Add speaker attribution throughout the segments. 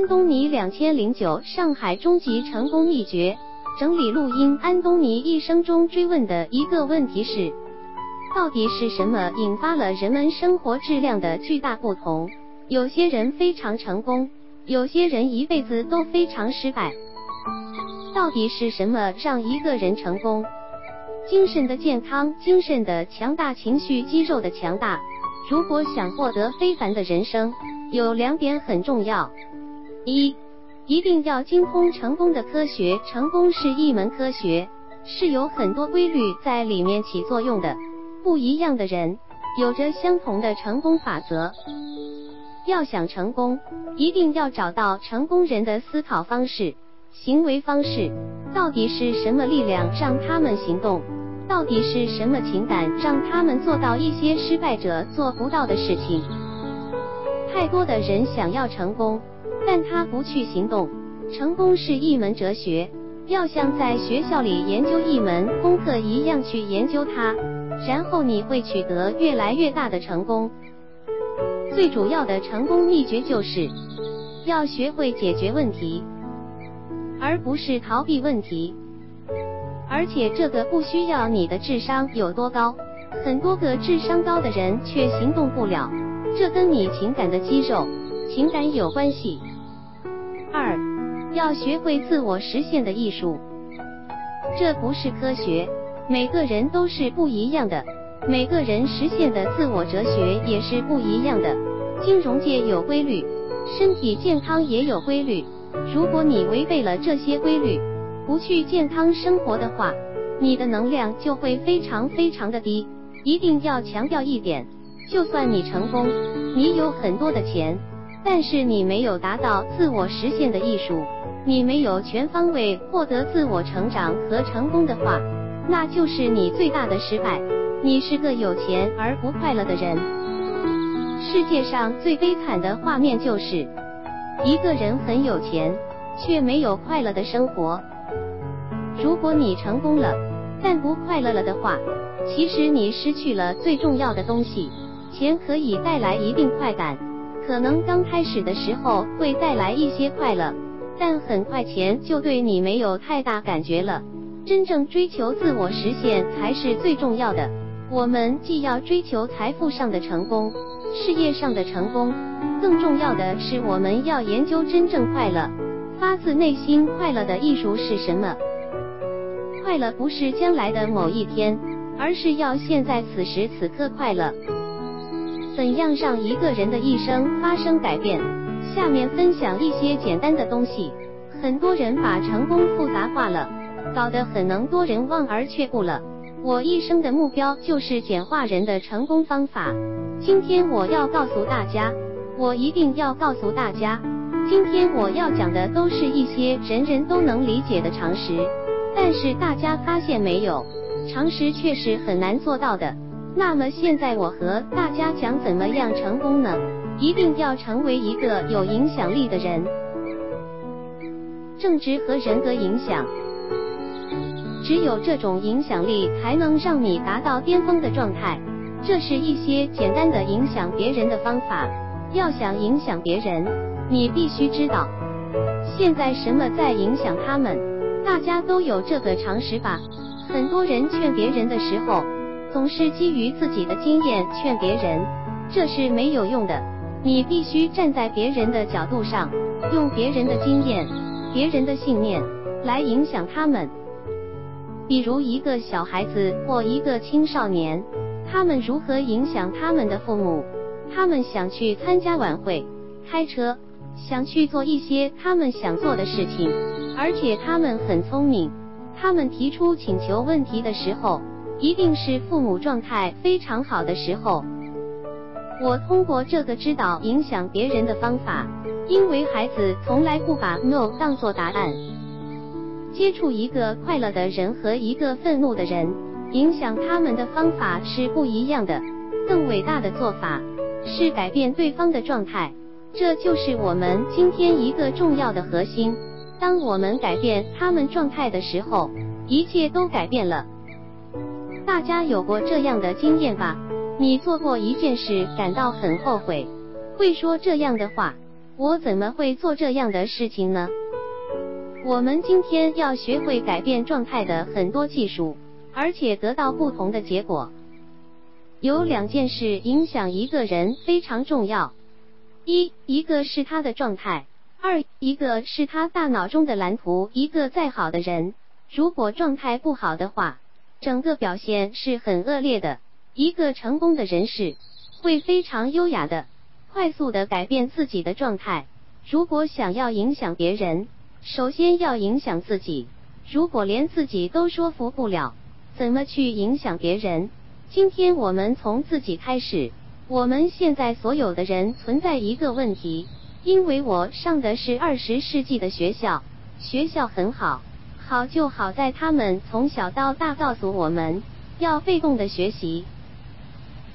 Speaker 1: 安东尼两千零九上海终极成功秘诀整理录音。安东尼一生中追问的一个问题是：到底是什么引发了人们生活质量的巨大不同？有些人非常成功，有些人一辈子都非常失败。到底是什么让一个人成功？精神的健康、精神的强大、情绪、肌肉的强大。如果想获得非凡的人生，有两点很重要：一，一定要精通成功的科学。成功是一门科学，是有很多规律在里面起作用的。不一样的人有着相同的成功法则。要想成功，一定要找到成功人的思考方式。行为方式到底是什么力量让他们行动？到底是什么情感让他们做到一些失败者做不到的事情？太多的人想要成功，但他不去行动。成功是一门哲学，要像在学校里研究一门功课一样去研究它，然后你会取得越来越大的成功。最主要的成功秘诀就是要学会解决问题。而不是逃避问题，而且这个不需要你的智商有多高，很多个智商高的人却行动不了，这跟你情感的肌肉、情感有关系。二，要学会自我实现的艺术，这不是科学，每个人都是不一样的，每个人实现的自我哲学也是不一样的。金融界有规律，身体健康也有规律。如果你违背了这些规律，不去健康生活的话，你的能量就会非常非常的低。一定要强调一点，就算你成功，你有很多的钱，但是你没有达到自我实现的艺术，你没有全方位获得自我成长和成功的话，那就是你最大的失败。你是个有钱而不快乐的人。世界上最悲惨的画面就是。一个人很有钱，却没有快乐的生活。如果你成功了，但不快乐了的话，其实你失去了最重要的东西。钱可以带来一定快感，可能刚开始的时候会带来一些快乐，但很快钱就对你没有太大感觉了。真正追求自我实现才是最重要的。我们既要追求财富上的成功。事业上的成功，更重要的是我们要研究真正快乐、发自内心快乐的艺术是什么。快乐不是将来的某一天，而是要现在此时此刻快乐。怎样让一个人的一生发生改变？下面分享一些简单的东西。很多人把成功复杂化了，搞得很能多人望而却步了。我一生的目标就是简化人的成功方法。今天我要告诉大家，我一定要告诉大家，今天我要讲的都是一些人人都能理解的常识。但是大家发现没有，常识却是很难做到的。那么现在我和大家讲怎么样成功呢？一定要成为一个有影响力的人。正直和人格影响，只有这种影响力才能让你达到巅峰的状态。这是一些简单的影响别人的方法。要想影响别人，你必须知道现在什么在影响他们。大家都有这个常识吧？很多人劝别人的时候，总是基于自己的经验劝别人，这是没有用的。你必须站在别人的角度上，用别人的经验、别人的信念来影响他们。比如一个小孩子或一个青少年。他们如何影响他们的父母？他们想去参加晚会，开车，想去做一些他们想做的事情，而且他们很聪明。他们提出请求问题的时候，一定是父母状态非常好的时候。我通过这个知道影响别人的方法，因为孩子从来不把 no 当做答案。接触一个快乐的人和一个愤怒的人。影响他们的方法是不一样的，更伟大的做法是改变对方的状态，这就是我们今天一个重要的核心。当我们改变他们状态的时候，一切都改变了。大家有过这样的经验吧？你做过一件事感到很后悔，会说这样的话：我怎么会做这样的事情呢？我们今天要学会改变状态的很多技术，而且得到不同的结果。有两件事影响一个人非常重要，一一个是他的状态，二一个是他大脑中的蓝图。一个再好的人，如果状态不好的话，整个表现是很恶劣的。一个成功的人士会非常优雅的、快速的改变自己的状态。如果想要影响别人，首先要影响自己。如果连自己都说服不了，怎么去影响别人？今天我们从自己开始。我们现在所有的人存在一个问题，因为我上的是二十世纪的学校，学校很好，好就好在他们从小到大告诉我们要被动的学习。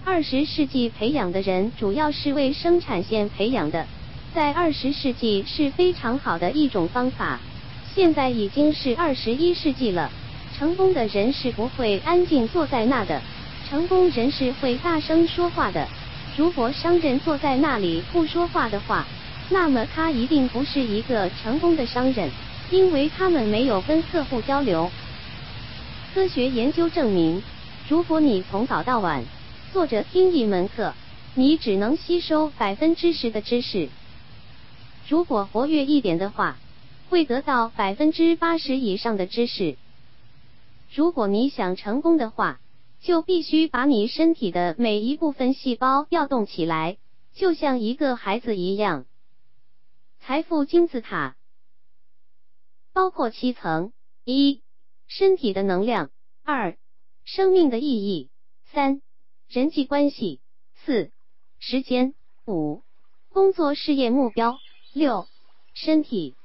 Speaker 1: 二十世纪培养的人主要是为生产线培养的，在二十世纪是非常好的一种方法。现在已经是二十一世纪了，成功的人是不会安静坐在那的。成功人士会大声说话的。如果商人坐在那里不说话的话，那么他一定不是一个成功的商人，因为他们没有跟客户交流。科学研究证明，如果你从早到晚坐着听一门课，你只能吸收百分之十的知识；如果活跃一点的话，会得到百分之八十以上的知识。如果你想成功的话，就必须把你身体的每一部分细胞调动起来，就像一个孩子一样。财富金字塔包括七层：一、身体的能量；二、生命的意义；三、人际关系；四、时间；五、工作事业目标；六、身体；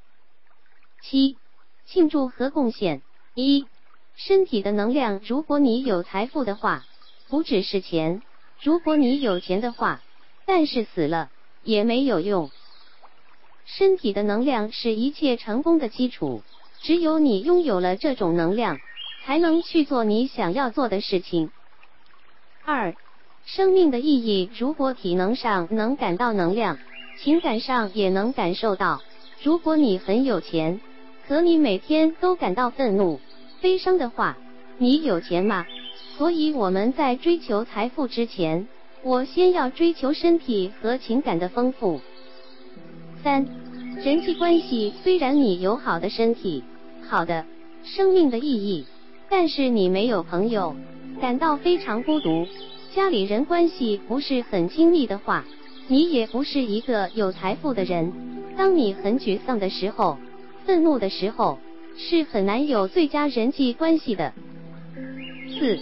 Speaker 1: 七、庆祝和贡献。一身体的能量，如果你有财富的话，不只是钱；如果你有钱的话，但是死了也没有用。身体的能量是一切成功的基础，只有你拥有了这种能量，才能去做你想要做的事情。二，生命的意义，如果体能上能感到能量，情感上也能感受到。如果你很有钱，可你每天都感到愤怒。悲伤的话，你有钱吗？所以我们在追求财富之前，我先要追求身体和情感的丰富。三，人际关系，虽然你有好的身体、好的生命的意义，但是你没有朋友，感到非常孤独，家里人关系不是很亲密的话，你也不是一个有财富的人。当你很沮丧的时候，愤怒的时候。是很难有最佳人际关系的。四，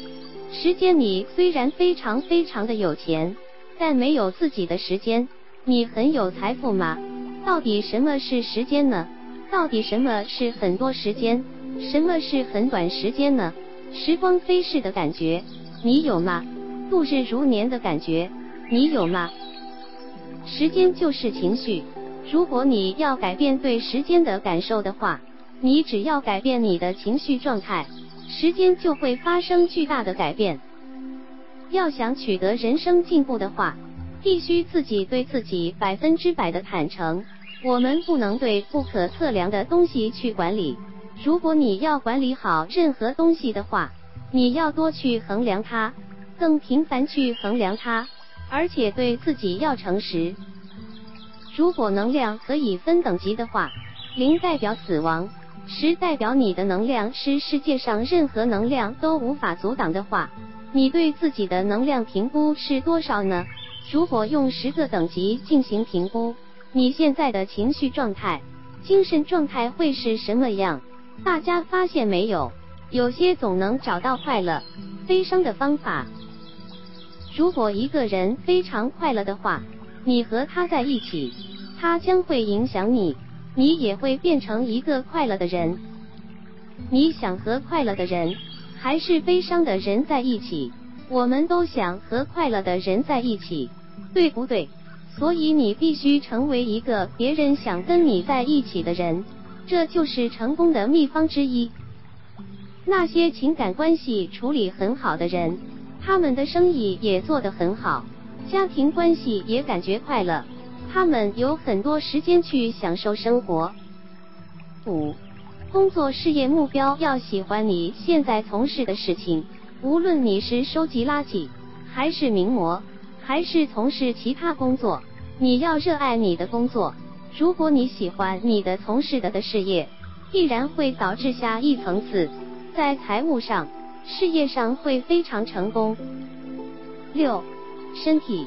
Speaker 1: 时间，你虽然非常非常的有钱，但没有自己的时间。你很有财富吗？到底什么是时间呢？到底什么是很多时间？什么是很短时间呢？时光飞逝的感觉，你有吗？度日如年的感觉，你有吗？时间就是情绪，如果你要改变对时间的感受的话。你只要改变你的情绪状态，时间就会发生巨大的改变。要想取得人生进步的话，必须自己对自己百分之百的坦诚。我们不能对不可测量的东西去管理。如果你要管理好任何东西的话，你要多去衡量它，更频繁去衡量它，而且对自己要诚实。如果能量可以分等级的话，零代表死亡。十代表你的能量是世界上任何能量都无法阻挡的话，你对自己的能量评估是多少呢？如果用十个等级进行评估，你现在的情绪状态、精神状态会是什么样？大家发现没有？有些总能找到快乐、悲伤的方法。如果一个人非常快乐的话，你和他在一起，他将会影响你。你也会变成一个快乐的人。你想和快乐的人，还是悲伤的人在一起？我们都想和快乐的人在一起，对不对？所以你必须成为一个别人想跟你在一起的人，这就是成功的秘方之一。那些情感关系处理很好的人，他们的生意也做得很好，家庭关系也感觉快乐。他们有很多时间去享受生活。五、工作事业目标要喜欢你现在从事的事情，无论你是收集垃圾，还是名模，还是从事其他工作，你要热爱你的工作。如果你喜欢你的从事的的事业，必然会导致下一层次，在财务上、事业上会非常成功。六、身体。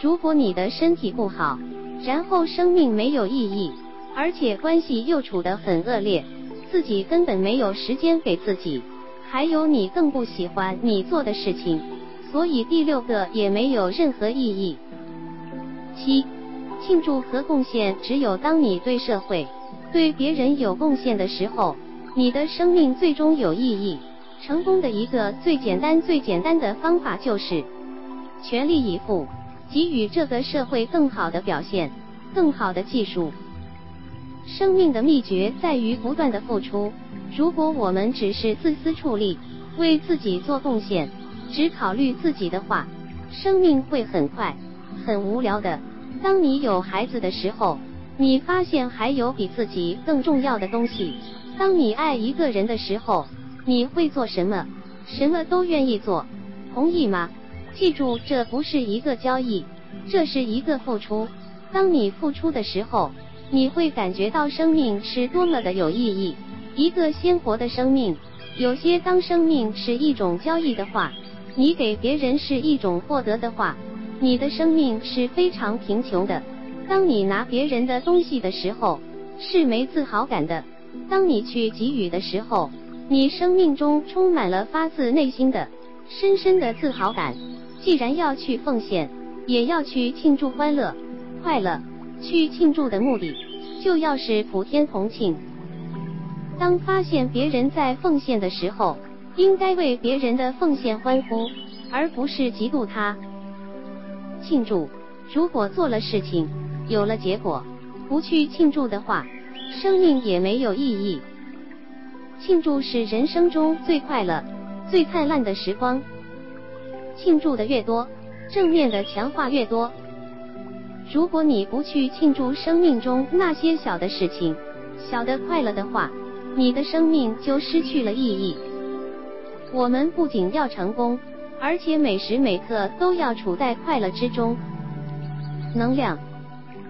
Speaker 1: 如果你的身体不好，然后生命没有意义，而且关系又处得很恶劣，自己根本没有时间给自己，还有你更不喜欢你做的事情，所以第六个也没有任何意义。七，庆祝和贡献，只有当你对社会、对别人有贡献的时候，你的生命最终有意义。成功的一个最简单、最简单的方法就是全力以赴。给予这个社会更好的表现，更好的技术。生命的秘诀在于不断的付出。如果我们只是自私处理，为自己做贡献，只考虑自己的话，生命会很快很无聊的。当你有孩子的时候，你发现还有比自己更重要的东西。当你爱一个人的时候，你会做什么？什么都愿意做，同意吗？记住，这不是一个交易，这是一个付出。当你付出的时候，你会感觉到生命是多么的有意义。一个鲜活的生命，有些当生命是一种交易的话，你给别人是一种获得的话，你的生命是非常贫穷的。当你拿别人的东西的时候，是没自豪感的。当你去给予的时候，你生命中充满了发自内心的、深深的自豪感。既然要去奉献，也要去庆祝欢乐、快乐。去庆祝的目的，就要是普天同庆。当发现别人在奉献的时候，应该为别人的奉献欢呼，而不是嫉妒他。庆祝，如果做了事情，有了结果，不去庆祝的话，生命也没有意义。庆祝是人生中最快乐、最灿烂的时光。庆祝的越多，正面的强化越多。如果你不去庆祝生命中那些小的事情、小的快乐的话，你的生命就失去了意义。我们不仅要成功，而且每时每刻都要处在快乐之中。能量，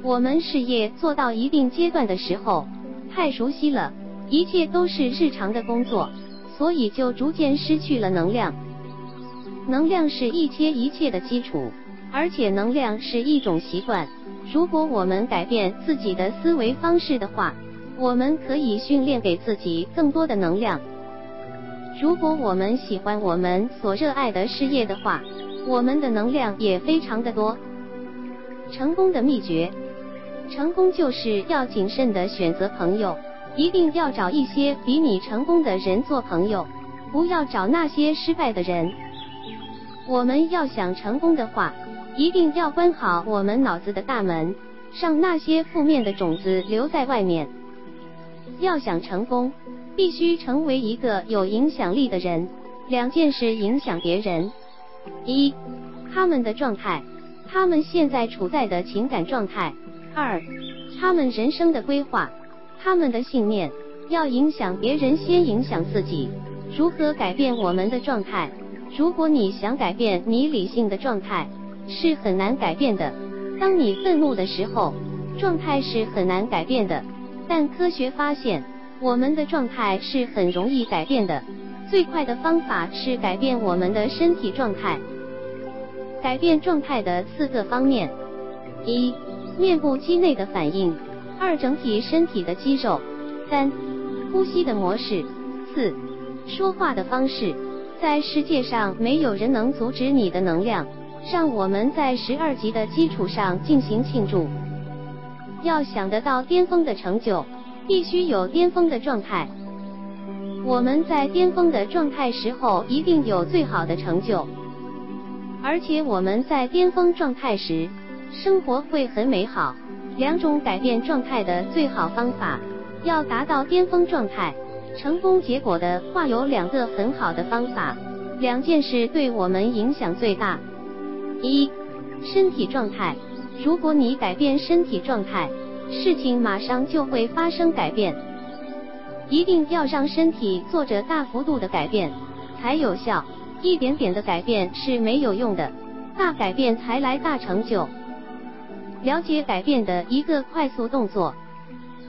Speaker 1: 我们事业做到一定阶段的时候，太熟悉了，一切都是日常的工作，所以就逐渐失去了能量。能量是一切一切的基础，而且能量是一种习惯。如果我们改变自己的思维方式的话，我们可以训练给自己更多的能量。如果我们喜欢我们所热爱的事业的话，我们的能量也非常的多。成功的秘诀，成功就是要谨慎的选择朋友，一定要找一些比你成功的人做朋友，不要找那些失败的人。我们要想成功的话，一定要关好我们脑子的大门，让那些负面的种子留在外面。要想成功，必须成为一个有影响力的人。两件事影响别人：一，他们的状态，他们现在处在的情感状态；二，他们人生的规划，他们的信念。要影响别人，先影响自己。如何改变我们的状态？如果你想改变你理性的状态，是很难改变的。当你愤怒的时候，状态是很难改变的。但科学发现，我们的状态是很容易改变的。最快的方法是改变我们的身体状态。改变状态的四个方面：一、面部肌内的反应；二、整体身体的肌肉；三、呼吸的模式；四、说话的方式。在世界上没有人能阻止你的能量，让我们在十二级的基础上进行庆祝。要想得到巅峰的成就，必须有巅峰的状态。我们在巅峰的状态时候，一定有最好的成就。而且我们在巅峰状态时，生活会很美好。两种改变状态的最好方法，要达到巅峰状态。成功结果的话有两个很好的方法，两件事对我们影响最大。一，身体状态。如果你改变身体状态，事情马上就会发生改变。一定要让身体做着大幅度的改变才有效，一点点的改变是没有用的，大改变才来大成就。了解改变的一个快速动作，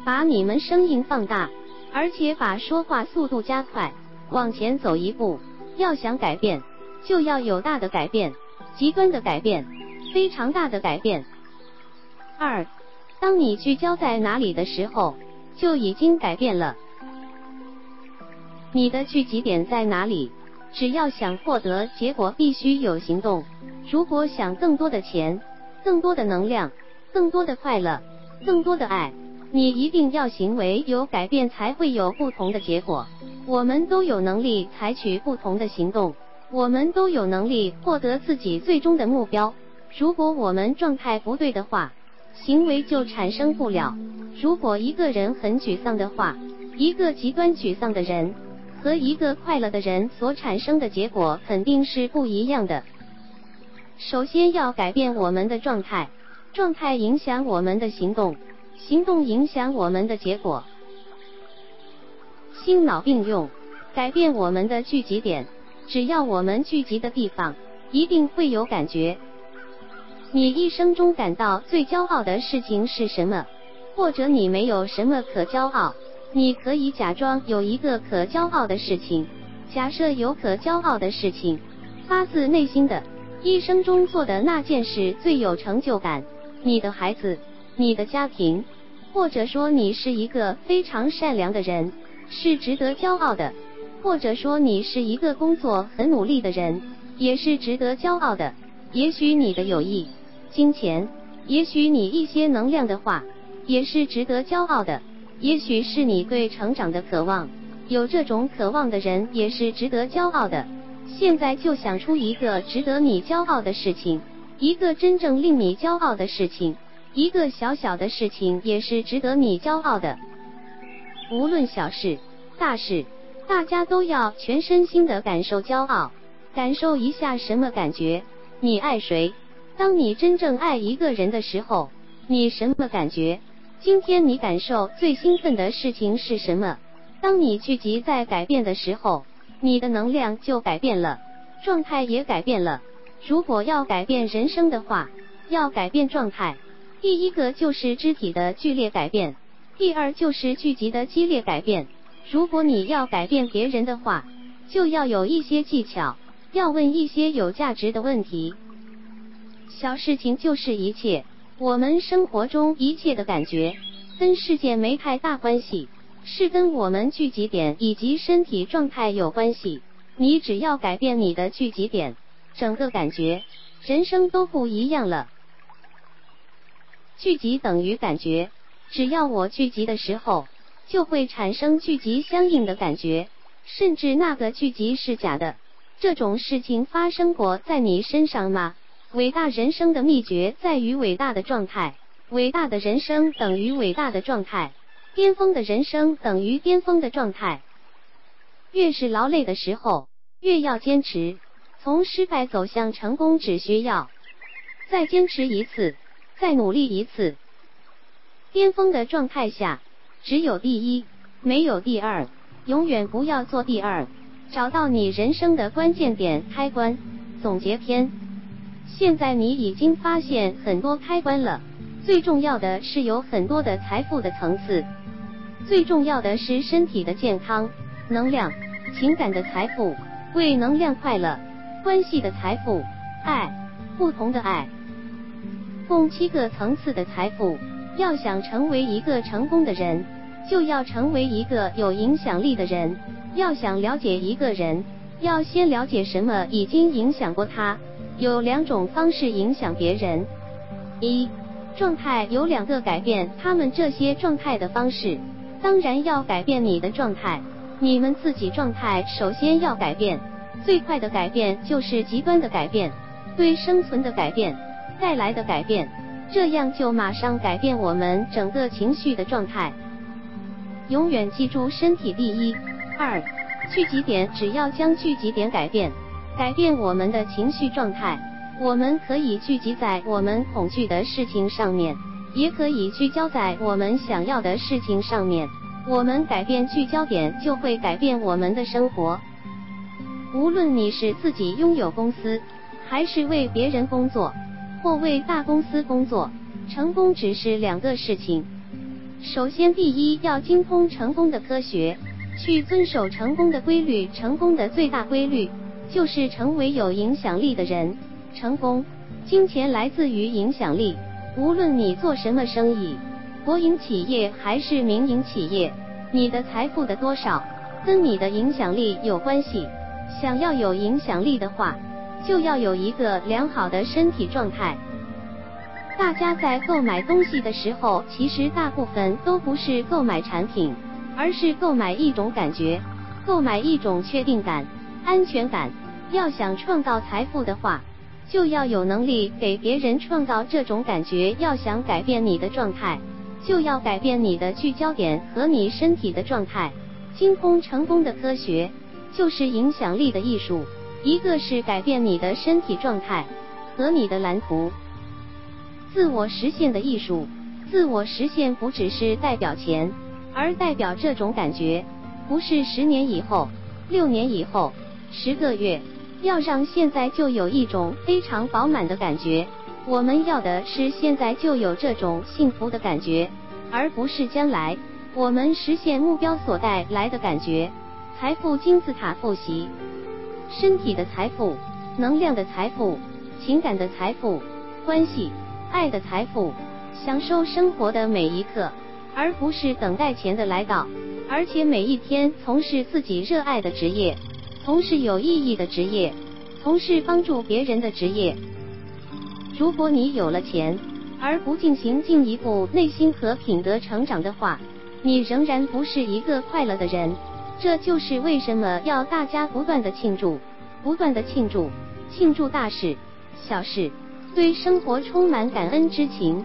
Speaker 1: 把你们声音放大，而且把说话速度加快，往前走一步。要想改变，就要有大的改变，极端的改变，非常大的改变。二，当你聚焦在哪里的时候，就已经改变了。你的聚集点在哪里？只要想获得结果，必须有行动。如果想更多的钱、更多的能量、更多的快乐、更多的爱，你一定要行为有改变，才会有不同的结果。我们都有能力采取不同的行动，我们都有能力获得自己最终的目标。如果我们状态不对的话，行为就产生不了。如果一个人很沮丧的话，一个极端沮丧的人。和一个快乐的人所产生的结果肯定是不一样的。首先要改变我们的状态，状态影响我们的行动，行动影响我们的结果。心脑并用，改变我们的聚集点。只要我们聚集的地方，一定会有感觉。你一生中感到最骄傲的事情是什么？或者你没有什么可骄傲？你可以假装有一个可骄傲的事情，假设有可骄傲的事情，发自内心的，一生中做的那件事最有成就感。你的孩子，你的家庭，或者说你是一个非常善良的人，是值得骄傲的；或者说你是一个工作很努力的人，也是值得骄傲的。也许你的友谊、金钱，也许你一些能量的话，也是值得骄傲的。也许是你对成长的渴望，有这种渴望的人也是值得骄傲的。现在就想出一个值得你骄傲的事情，一个真正令你骄傲的事情，一个小小的事情也是值得你骄傲的。无论小事、大事，大家都要全身心的感受骄傲，感受一下什么感觉？你爱谁？当你真正爱一个人的时候，你什么感觉？今天你感受最兴奋的事情是什么？当你聚集在改变的时候，你的能量就改变了，状态也改变了。如果要改变人生的话，要改变状态，第一个就是肢体的剧烈改变，第二就是聚集的激烈改变。如果你要改变别人的话，就要有一些技巧，要问一些有价值的问题。小事情就是一切。我们生活中一切的感觉，跟事件没太大关系，是跟我们聚集点以及身体状态有关系。你只要改变你的聚集点，整个感觉，人生都不一样了。聚集等于感觉，只要我聚集的时候，就会产生聚集相应的感觉，甚至那个聚集是假的。这种事情发生过在你身上吗？伟大人生的秘诀在于伟大的状态，伟大的人生等于伟大的状态，巅峰的人生等于巅峰的状态。越是劳累的时候，越要坚持。从失败走向成功，只需要再坚持一次，再努力一次。巅峰的状态下，只有第一，没有第二。永远不要做第二。找到你人生的关键点开关。总结篇。现在你已经发现很多开关了，最重要的是有很多的财富的层次，最重要的是身体的健康、能量、情感的财富、为能量快乐、关系的财富、爱、不同的爱，共七个层次的财富。要想成为一个成功的人，就要成为一个有影响力的人。要想了解一个人，要先了解什么已经影响过他。有两种方式影响别人：一，状态有两个改变他们这些状态的方式。当然要改变你的状态，你们自己状态首先要改变。最快的改变就是极端的改变，对生存的改变带来的改变，这样就马上改变我们整个情绪的状态。永远记住身体第一。二，聚集点只要将聚集点改变。改变我们的情绪状态，我们可以聚集在我们恐惧的事情上面，也可以聚焦在我们想要的事情上面。我们改变聚焦点，就会改变我们的生活。无论你是自己拥有公司，还是为别人工作，或为大公司工作，成功只是两个事情。首先，第一要精通成功的科学，去遵守成功的规律。成功的最大规律就是成为有影响力的人。成功，金钱来自于影响力。无论你做什么生意，国营企业还是民营企业，你的财富的多少跟你的影响力有关系。想要有影响力的话，就要有一个良好的身体状态。大家在购买东西的时候，其实大部分都不是购买产品，而是购买一种感觉，购买一种确定感、安全感。要想创造财富的话，就要有能力给别人创造这种感觉。要想改变你的状态，就要改变你的聚焦点和你身体的状态。精通成功的科学，就是影响力的艺术。一个是改变你的身体状态和你的蓝图。自我实现的艺术，自我实现不只是代表钱，而代表这种感觉，不是十年以后、六年以后、十个月。要让现在就有一种非常饱满的感觉，我们要的是现在就有这种幸福的感觉，而不是将来。我们实现目标所带来的感觉。财富金字塔复习：身体的财富、能量的财富、情感的财富、关系、爱的财富、享受生活的每一刻，而不是等待钱的来到，而且每一天从事自己热爱的职业。从事有意义的职业，从事帮助别人的职业。如果你有了钱，而不进行进一步内心和品德成长的话，你仍然不是一个快乐的人。这就是为什么要大家不断的庆祝，不断的庆祝，庆祝大事、小事，对生活充满感恩之情。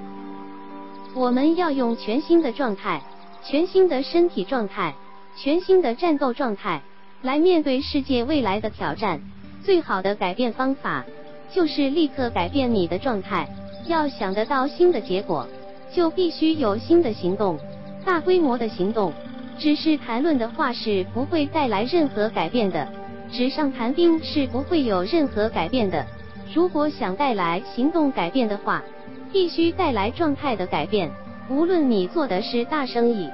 Speaker 1: 我们要用全新的状态，全新的身体状态，全新的战斗状态。来面对世界未来的挑战，最好的改变方法就是立刻改变你的状态。要想得到新的结果，就必须有新的行动。大规模的行动，只是谈论的话是不会带来任何改变的。纸上谈兵是不会有任何改变的。如果想带来行动改变的话，必须带来状态的改变。无论你做的是大生意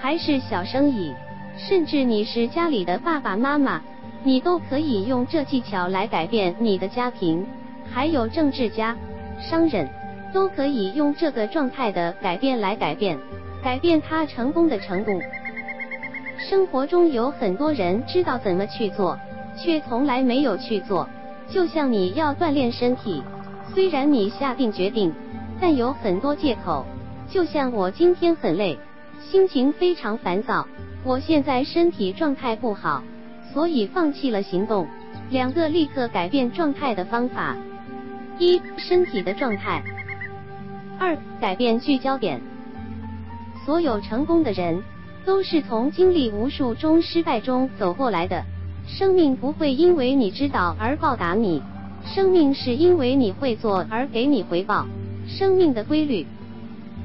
Speaker 1: 还是小生意。甚至你是家里的爸爸妈妈，你都可以用这技巧来改变你的家庭。还有政治家、商人，都可以用这个状态的改变来改变，改变他成功的程度。生活中有很多人知道怎么去做，却从来没有去做。就像你要锻炼身体，虽然你下定决定，但有很多借口。就像我今天很累，心情非常烦躁。我现在身体状态不好，所以放弃了行动。两个立刻改变状态的方法：一、身体的状态；二、改变聚焦点。所有成功的人都是从经历无数中失败中走过来的。生命不会因为你知道而报答你，生命是因为你会做而给你回报。生命的规律。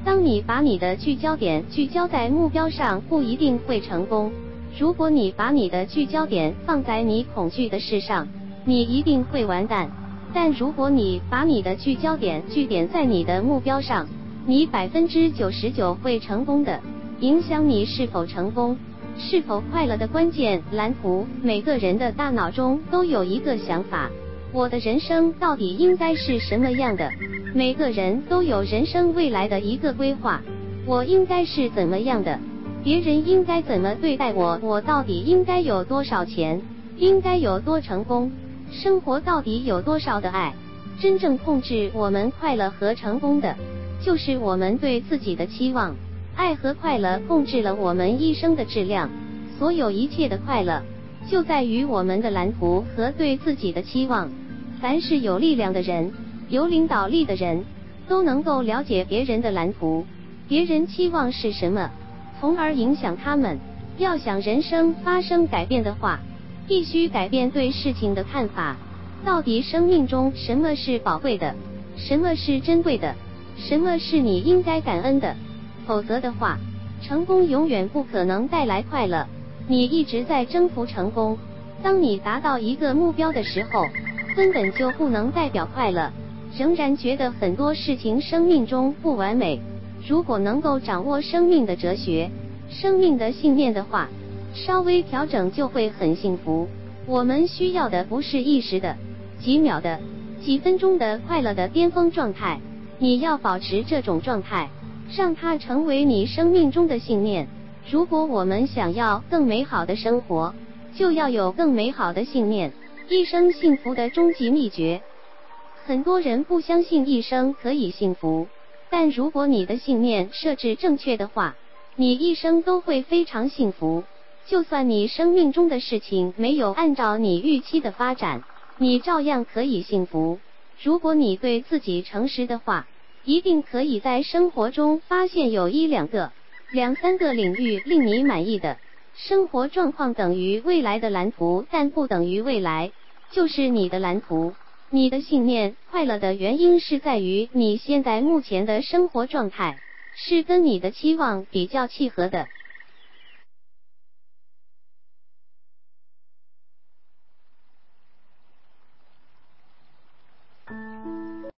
Speaker 1: 当你把你的聚焦点聚焦在目标上，不一定会成功。如果你把你的聚焦点放在你恐惧的事上，你一定会完蛋。但如果你把你的聚焦点聚点在你的目标上，你百分之九十九会成功的。影响你是否成功、是否快乐的关键蓝图，每个人的大脑中都有一个想法：我的人生到底应该是什么样的？每个人都有人生未来的一个规划，我应该是怎么样的？别人应该怎么对待我？我到底应该有多少钱？应该有多成功？生活到底有多少的爱？真正控制我们快乐和成功的，就是我们对自己的期望。爱和快乐控制了我们一生的质量。所有一切的快乐，就在于我们的蓝图和对自己的期望。凡是有力量的人。有领导力的人，都能够了解别人的蓝图，别人期望是什么，从而影响他们。要想人生发生改变的话，必须改变对事情的看法，到底生命中什么是宝贵的，什么是珍贵的，什么是你应该感恩的？否则的话，成功永远不可能带来快乐。你一直在征服成功，当你达到一个目标的时候，根本就不能代表快乐，仍然觉得很多事情生命中不完美。如果能够掌握生命的哲学、生命的信念的话，稍微调整就会很幸福。我们需要的不是一时的。几秒的、几分钟的快乐的巅峰状态，你要保持这种状态，让它成为你生命中的信念。如果我们想要更美好的生活，就要有更美好的信念。一生幸福的终极秘诀，很多人不相信一生可以幸福，但如果你的信念设置正确的话，你一生都会非常幸福。就算你生命中的事情没有按照你预期的发展。你照样可以幸福。如果你对自己诚实的话，一定可以在生活中发现有一两个、两三个领域令你满意的生活状况，等于未来的蓝图，但不等于未来就是你的蓝图。你的信念快乐的原因是在于你现在目前的生活状态是跟你的期望比较契合的。